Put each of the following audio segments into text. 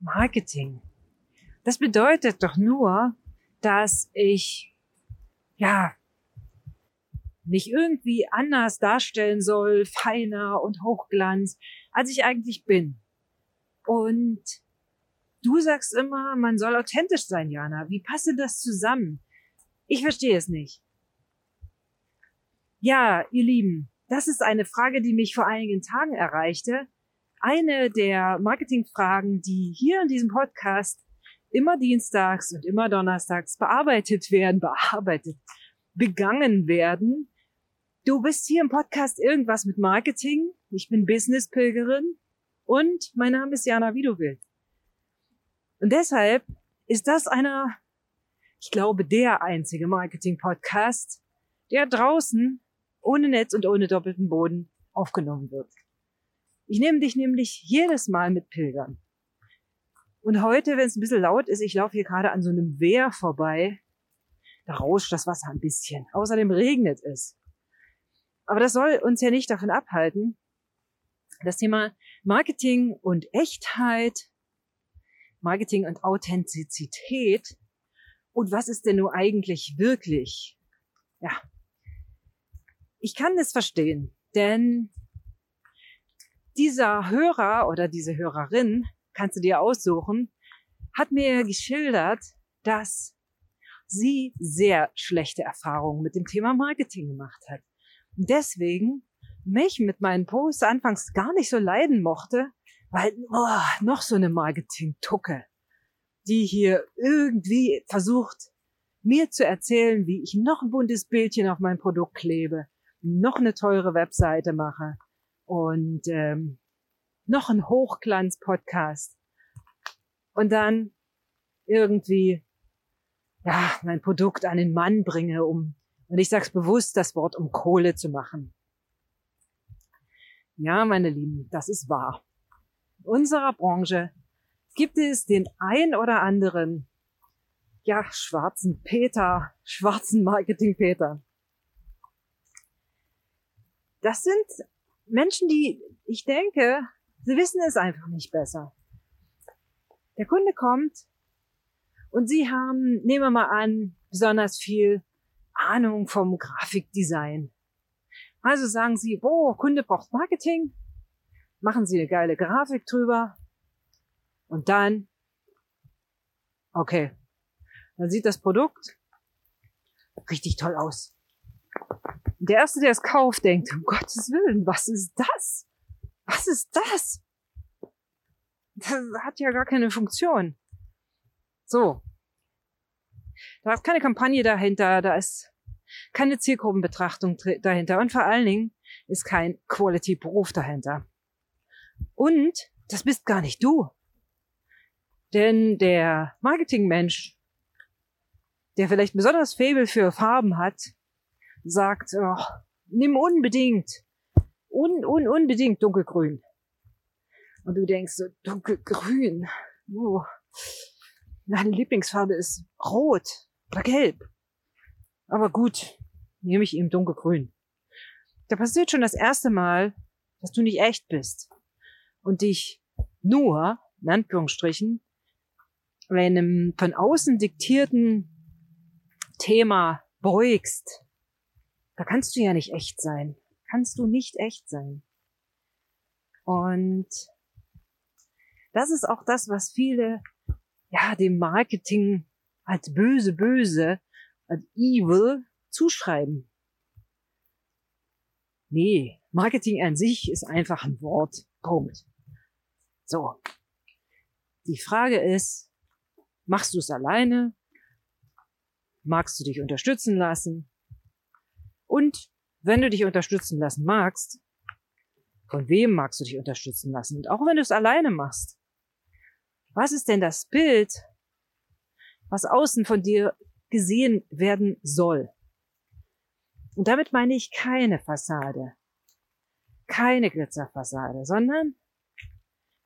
Marketing. Das bedeutet doch nur, dass ich, ja, mich irgendwie anders darstellen soll, feiner und Hochglanz, als ich eigentlich bin. Und du sagst immer, man soll authentisch sein, Jana. Wie passt denn das zusammen? Ich verstehe es nicht. Ja, ihr Lieben, das ist eine Frage, die mich vor einigen Tagen erreichte. Eine der Marketingfragen, die hier in diesem Podcast immer dienstags und immer donnerstags bearbeitet werden, bearbeitet, begangen werden. Du bist hier im Podcast irgendwas mit Marketing. Ich bin Business-Pilgerin und mein Name ist Jana Widowild. Und deshalb ist das einer, ich glaube, der einzige Marketing-Podcast, der draußen ohne Netz und ohne doppelten Boden aufgenommen wird. Ich nehme dich nämlich jedes Mal mit Pilgern. Und heute, wenn es ein bisschen laut ist, ich laufe hier gerade an so einem Wehr vorbei, da rauscht das Wasser ein bisschen. Außerdem regnet es. Aber das soll uns ja nicht davon abhalten, das Thema Marketing und Echtheit, Marketing und Authentizität und was ist denn nur eigentlich wirklich? Ja. Ich kann das verstehen, denn dieser Hörer oder diese Hörerin kannst du dir aussuchen, hat mir geschildert, dass sie sehr schlechte Erfahrungen mit dem Thema Marketing gemacht hat. Und deswegen mich mit meinen Posts anfangs gar nicht so leiden mochte, weil oh, noch so eine Marketing-Tucke, die hier irgendwie versucht, mir zu erzählen, wie ich noch ein buntes Bildchen auf mein Produkt klebe, noch eine teure Webseite mache und ähm, noch ein Hochglanz-Podcast und dann irgendwie ja mein Produkt an den Mann bringe, um und ich sag's bewusst das Wort um Kohle zu machen. Ja, meine Lieben, das ist wahr. In unserer Branche gibt es den ein oder anderen ja schwarzen Peter, schwarzen Marketing Peter. Das sind Menschen, die ich denke, Sie wissen es einfach nicht besser. Der Kunde kommt und Sie haben, nehmen wir mal an, besonders viel Ahnung vom Grafikdesign. Also sagen Sie, oh, Kunde braucht Marketing, machen Sie eine geile Grafik drüber und dann, okay, dann sieht das Produkt richtig toll aus. Der Erste, der es kauft, denkt, um Gottes Willen, was ist das? Was ist das? Das hat ja gar keine Funktion. So. Da ist keine Kampagne dahinter, da ist keine Zielgruppenbetrachtung dahinter und vor allen Dingen ist kein Quality-Beruf dahinter. Und das bist gar nicht du. Denn der Marketingmensch, der vielleicht besonders Faible für Farben hat, sagt, oh, nimm unbedingt un, un, unbedingt dunkelgrün. Und du denkst so, dunkelgrün. Oh. Meine Lieblingsfarbe ist rot oder gelb. Aber gut, nehme ich ihm dunkelgrün. Da passiert schon das erste Mal, dass du nicht echt bist und dich nur, in Anführungsstrichen, einem von außen diktierten Thema beugst. Da kannst du ja nicht echt sein kannst du nicht echt sein. Und das ist auch das, was viele, ja, dem Marketing als böse, böse, als evil zuschreiben. Nee, Marketing an sich ist einfach ein Wort. Punkt. So. Die Frage ist, machst du es alleine? Magst du dich unterstützen lassen? Und wenn du dich unterstützen lassen magst, von wem magst du dich unterstützen lassen? Und auch wenn du es alleine machst, was ist denn das Bild, was außen von dir gesehen werden soll? Und damit meine ich keine Fassade, keine Glitzerfassade, sondern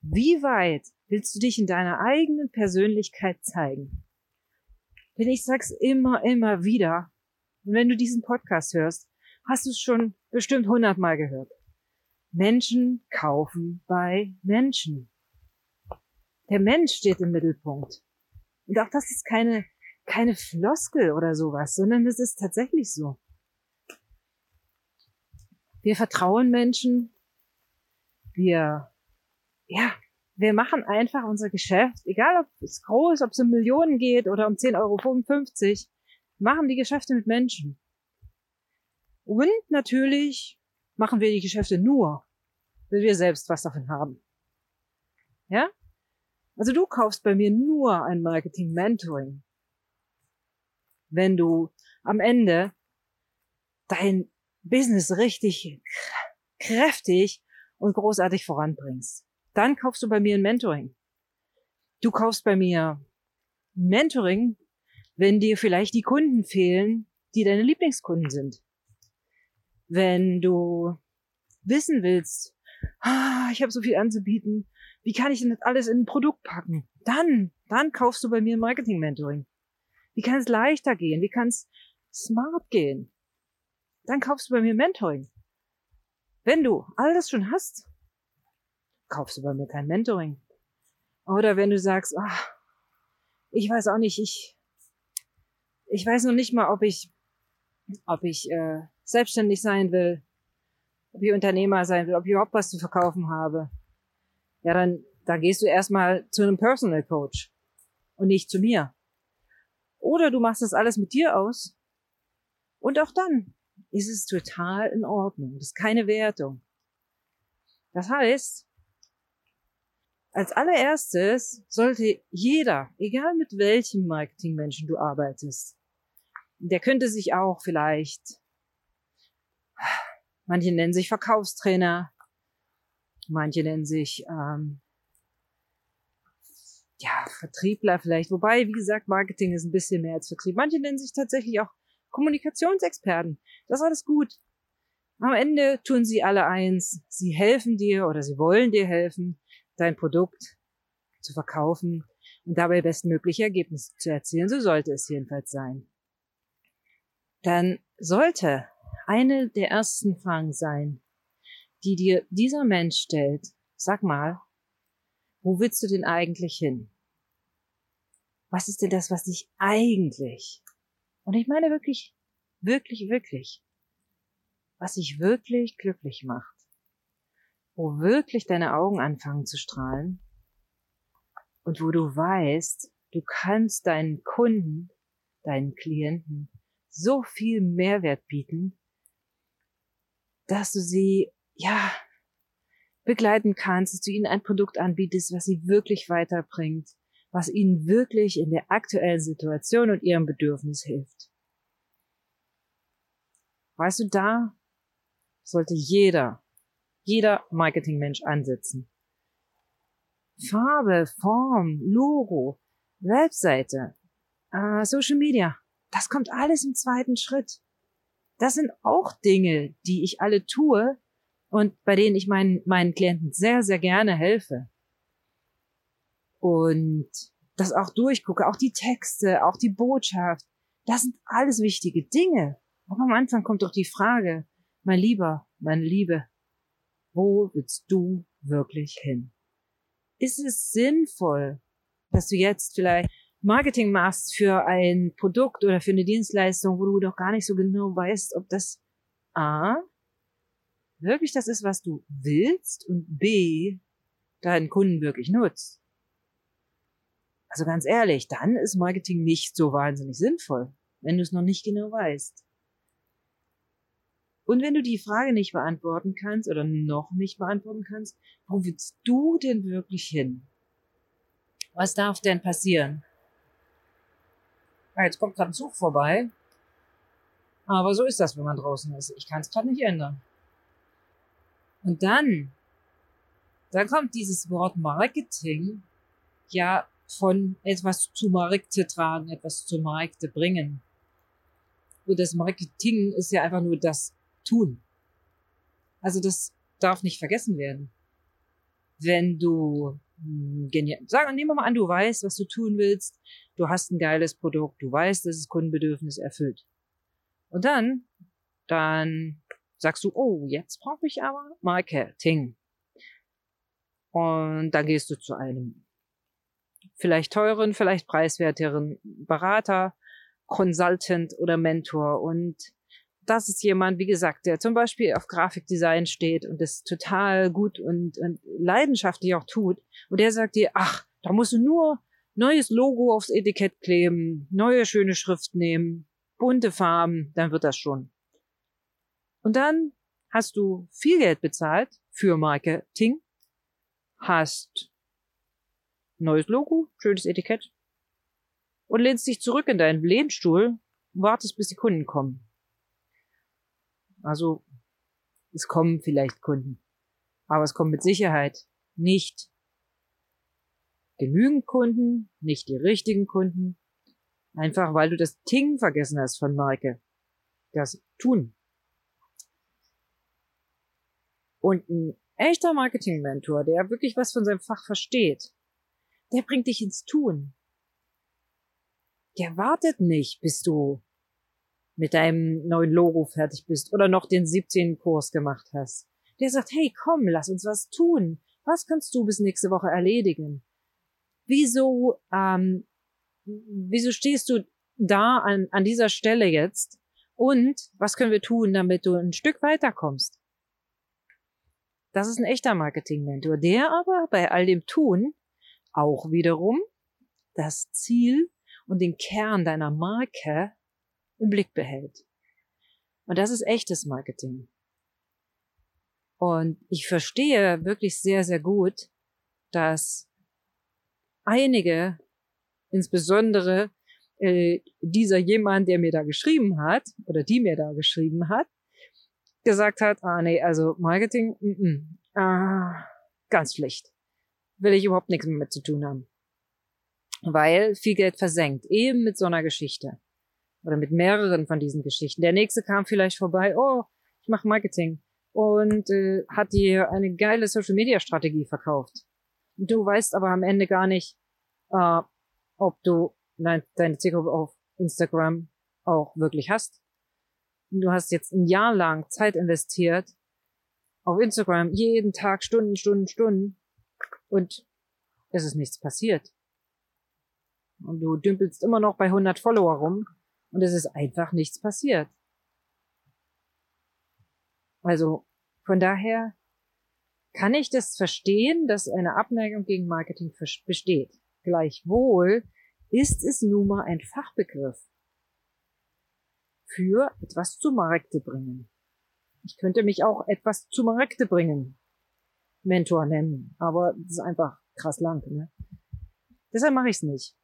wie weit willst du dich in deiner eigenen Persönlichkeit zeigen? Denn ich sag's immer, immer wieder. Und wenn du diesen Podcast hörst, hast du es schon bestimmt hundertmal gehört. Menschen kaufen bei Menschen. Der Mensch steht im Mittelpunkt. Und auch das ist keine, keine Floskel oder sowas, sondern es ist tatsächlich so. Wir vertrauen Menschen. Wir, ja, wir machen einfach unser Geschäft, egal ob es groß, ob es um Millionen geht oder um 10,55 Euro, machen die Geschäfte mit Menschen. Und natürlich machen wir die Geschäfte nur, wenn wir selbst was davon haben. Ja? Also du kaufst bei mir nur ein Marketing-Mentoring, wenn du am Ende dein Business richtig kräftig und großartig voranbringst. Dann kaufst du bei mir ein Mentoring. Du kaufst bei mir Mentoring, wenn dir vielleicht die Kunden fehlen, die deine Lieblingskunden sind. Wenn du wissen willst, ah, ich habe so viel anzubieten, wie kann ich denn das alles in ein Produkt packen? Dann, dann kaufst du bei mir ein Marketing-Mentoring. Wie kann es leichter gehen? Wie kann es smart gehen? Dann kaufst du bei mir Mentoring. Wenn du alles schon hast, kaufst du bei mir kein Mentoring. Oder wenn du sagst, ach, ich weiß auch nicht, ich, ich weiß noch nicht mal, ob ich, ob ich äh, selbstständig sein will, ob ich Unternehmer sein will, ob ich überhaupt was zu verkaufen habe. Ja, dann, dann gehst du erstmal zu einem Personal Coach und nicht zu mir. Oder du machst das alles mit dir aus und auch dann ist es total in Ordnung. Das ist keine Wertung. Das heißt, als allererstes sollte jeder, egal mit welchem Marketingmenschen du arbeitest, der könnte sich auch vielleicht, manche nennen sich Verkaufstrainer, manche nennen sich ähm, ja Vertriebler vielleicht, wobei wie gesagt Marketing ist ein bisschen mehr als Vertrieb. Manche nennen sich tatsächlich auch Kommunikationsexperten. Das ist alles gut. Am Ende tun sie alle eins. Sie helfen dir oder sie wollen dir helfen, dein Produkt zu verkaufen und dabei bestmögliche Ergebnisse zu erzielen. So sollte es jedenfalls sein. Dann sollte eine der ersten Fragen sein, die dir dieser Mensch stellt. Sag mal, wo willst du denn eigentlich hin? Was ist denn das, was dich eigentlich und ich meine wirklich, wirklich, wirklich, was dich wirklich glücklich macht, wo wirklich deine Augen anfangen zu strahlen und wo du weißt, du kannst deinen Kunden, deinen Klienten so viel Mehrwert bieten, dass du sie, ja, begleiten kannst, dass du ihnen ein Produkt anbietest, was sie wirklich weiterbringt, was ihnen wirklich in der aktuellen Situation und ihrem Bedürfnis hilft. Weißt du, da sollte jeder, jeder Marketingmensch ansetzen. Farbe, Form, Logo, Webseite, äh, Social Media, das kommt alles im zweiten Schritt. Das sind auch Dinge, die ich alle tue und bei denen ich meinen, meinen Klienten sehr, sehr gerne helfe und das auch durchgucke, auch die Texte, auch die Botschaft. Das sind alles wichtige Dinge. Aber am Anfang kommt doch die Frage, mein Lieber, meine Liebe, wo willst du wirklich hin? Ist es sinnvoll, dass du jetzt vielleicht Marketing machst für ein Produkt oder für eine Dienstleistung, wo du doch gar nicht so genau weißt, ob das A, wirklich das ist, was du willst und B, deinen Kunden wirklich nutzt? Also ganz ehrlich, dann ist Marketing nicht so wahnsinnig sinnvoll, wenn du es noch nicht genau weißt. Und wenn du die Frage nicht beantworten kannst oder noch nicht beantworten kannst, wo willst du denn wirklich hin? Was darf denn passieren? Ah, jetzt kommt gerade ein Zug vorbei. Aber so ist das, wenn man draußen ist. Ich kann es gerade nicht ändern. Und dann, dann kommt dieses Wort Marketing ja von etwas zu Markte tragen, etwas zu Markte bringen. Und das Marketing ist ja einfach nur das Tun. Also das darf nicht vergessen werden. Wenn du genial, sagen, nehmen wir mal an, du weißt, was du tun willst, du hast ein geiles Produkt, du weißt, dass es Kundenbedürfnis erfüllt. Und dann, dann sagst du, oh, jetzt brauche ich aber Marketing. Und dann gehst du zu einem vielleicht teuren, vielleicht preiswerteren Berater, Consultant oder Mentor. Und das ist jemand, wie gesagt, der zum Beispiel auf Grafikdesign steht und das total gut und, und leidenschaftlich auch tut. Und der sagt dir, ach, da musst du nur neues Logo aufs Etikett kleben, neue schöne Schrift nehmen, bunte Farben, dann wird das schon. Und dann hast du viel Geld bezahlt für Marketing, hast neues Logo, schönes Etikett und lehnst dich zurück in deinen Lehnstuhl und wartest, bis die Kunden kommen. Also, es kommen vielleicht Kunden, aber es kommen mit Sicherheit nicht genügend Kunden, nicht die richtigen Kunden, einfach weil du das Ting vergessen hast von Marke. Das Tun. Und ein echter Marketing-Mentor, der wirklich was von seinem Fach versteht, der bringt dich ins Tun. Der wartet nicht, bis du mit deinem neuen Logo fertig bist oder noch den 17. Kurs gemacht hast. Der sagt, hey, komm, lass uns was tun. Was kannst du bis nächste Woche erledigen? wieso, ähm, wieso stehst du da an, an dieser Stelle jetzt? Und was können wir tun, damit du ein Stück weiterkommst? Das ist ein echter Marketing-Mentor, der aber bei all dem Tun auch wiederum das Ziel und den Kern deiner Marke im Blick behält. Und das ist echtes Marketing. Und ich verstehe wirklich sehr, sehr gut, dass einige, insbesondere äh, dieser jemand, der mir da geschrieben hat, oder die mir da geschrieben hat, gesagt hat, ah nee, also Marketing, mm -mm, ah, ganz schlecht. Will ich überhaupt nichts mehr mit zu tun haben. Weil viel Geld versenkt, eben mit so einer Geschichte. Oder mit mehreren von diesen Geschichten. Der nächste kam vielleicht vorbei, oh, ich mache Marketing. Und äh, hat dir eine geile Social-Media-Strategie verkauft. Du weißt aber am Ende gar nicht, äh, ob du dein, deine Zielgruppe auf Instagram auch wirklich hast. Du hast jetzt ein Jahr lang Zeit investiert auf Instagram, jeden Tag Stunden, Stunden, Stunden und es ist nichts passiert. Und du dümpelst immer noch bei 100 Follower rum und es ist einfach nichts passiert. Also von daher kann ich das verstehen, dass eine Abneigung gegen Marketing besteht. Gleichwohl ist es nun mal ein Fachbegriff für etwas zu Markte bringen. Ich könnte mich auch etwas zu Markte bringen Mentor nennen, aber das ist einfach krass lang. Ne? Deshalb mache ich es nicht.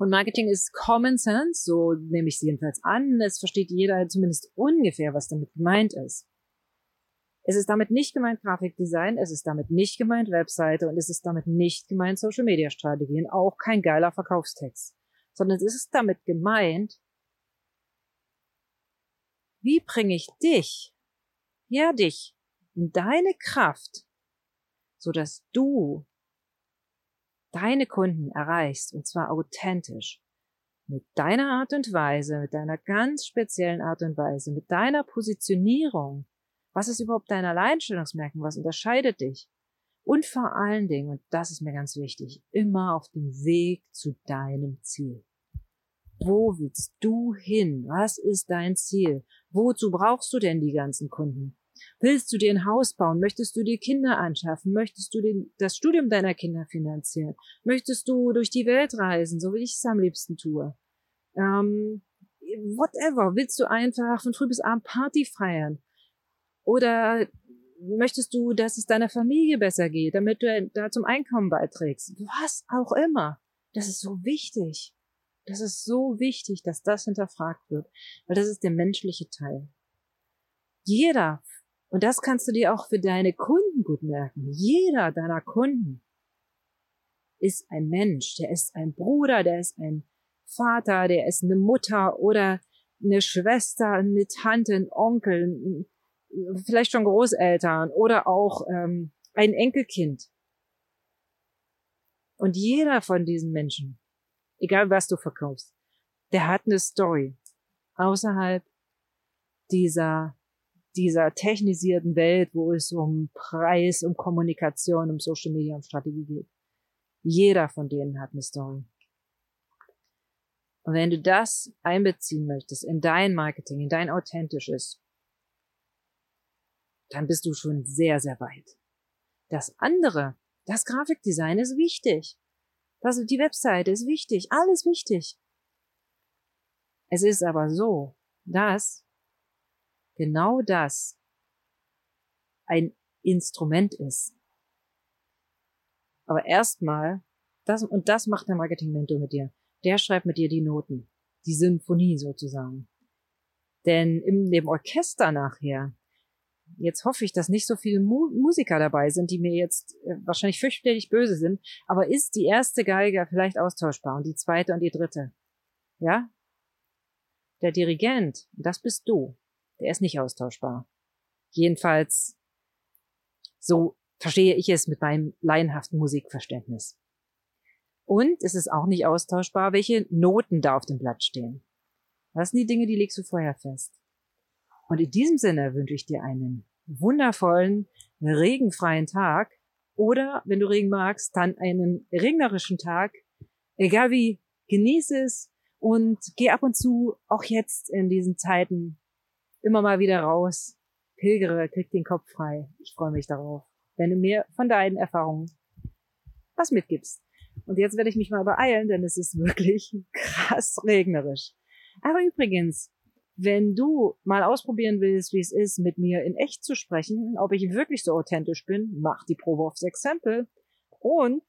Und Marketing ist Common Sense, so nehme ich es jedenfalls an. Es versteht jeder zumindest ungefähr, was damit gemeint ist. Es ist damit nicht gemeint Grafikdesign, es ist damit nicht gemeint Webseite und es ist damit nicht gemeint Social Media Strategien, auch kein geiler Verkaufstext, sondern es ist damit gemeint, wie bringe ich dich, ja dich, in deine Kraft, so dass du deine Kunden erreichst und zwar authentisch mit deiner Art und Weise, mit deiner ganz speziellen Art und Weise, mit deiner Positionierung, was ist überhaupt dein Alleinstellungsmerkmal? Was unterscheidet dich? Und vor allen Dingen, und das ist mir ganz wichtig, immer auf dem Weg zu deinem Ziel. Wo willst du hin? Was ist dein Ziel? Wozu brauchst du denn die ganzen Kunden? Willst du dir ein Haus bauen? Möchtest du dir Kinder anschaffen? Möchtest du den, das Studium deiner Kinder finanzieren? Möchtest du durch die Welt reisen, so wie ich es am liebsten tue? Ähm, whatever. Willst du einfach von früh bis abend Party feiern? Oder möchtest du, dass es deiner Familie besser geht, damit du da zum Einkommen beiträgst? Was auch immer. Das ist so wichtig. Das ist so wichtig, dass das hinterfragt wird, weil das ist der menschliche Teil. Jeder, und das kannst du dir auch für deine Kunden gut merken, jeder deiner Kunden ist ein Mensch, der ist ein Bruder, der ist ein Vater, der ist eine Mutter oder eine Schwester, eine Tante, ein Onkel, vielleicht schon Großeltern oder auch ähm, ein Enkelkind. Und jeder von diesen Menschen, egal was du verkaufst, der hat eine Story außerhalb dieser dieser technisierten Welt, wo es um Preis, um Kommunikation, um Social Media, um Strategie geht. Jeder von denen hat eine Story. Und wenn du das einbeziehen möchtest in dein Marketing, in dein authentisches, dann bist du schon sehr, sehr weit. Das andere, das Grafikdesign ist wichtig. Das, die Webseite ist wichtig. Alles wichtig. Es ist aber so, dass genau das ein Instrument ist. Aber erstmal, das, und das macht der Marketing-Mentor mit dir. Der schreibt mit dir die Noten. Die Symphonie sozusagen. Denn in dem Orchester nachher, jetzt hoffe ich, dass nicht so viele Mu Musiker dabei sind, die mir jetzt äh, wahrscheinlich fürchterlich böse sind, aber ist die erste Geige vielleicht austauschbar und die zweite und die dritte? Ja? Der Dirigent, das bist du, der ist nicht austauschbar. Jedenfalls, so verstehe ich es mit meinem laienhaften Musikverständnis. Und es ist auch nicht austauschbar, welche Noten da auf dem Blatt stehen. Das sind die Dinge, die legst du vorher fest. Und in diesem Sinne wünsche ich dir einen wundervollen, regenfreien Tag oder, wenn du Regen magst, dann einen regnerischen Tag. Egal wie, genieße es und geh ab und zu, auch jetzt in diesen Zeiten, immer mal wieder raus. Pilgere, krieg den Kopf frei. Ich freue mich darauf, wenn du mir von deinen Erfahrungen was mitgibst. Und jetzt werde ich mich mal beeilen, denn es ist wirklich krass regnerisch. Aber übrigens, wenn du mal ausprobieren willst, wie es ist, mit mir in echt zu sprechen, ob ich wirklich so authentisch bin, mach die Probe aufs Exempel und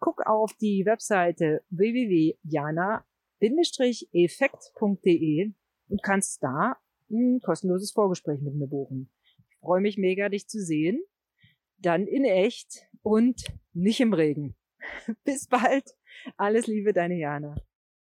guck auf die Webseite www.jana-effekt.de und kannst da ein kostenloses Vorgespräch mit mir buchen. Ich freue mich mega, dich zu sehen. Dann in echt und nicht im Regen. Bis bald. Alles Liebe, deine Jana.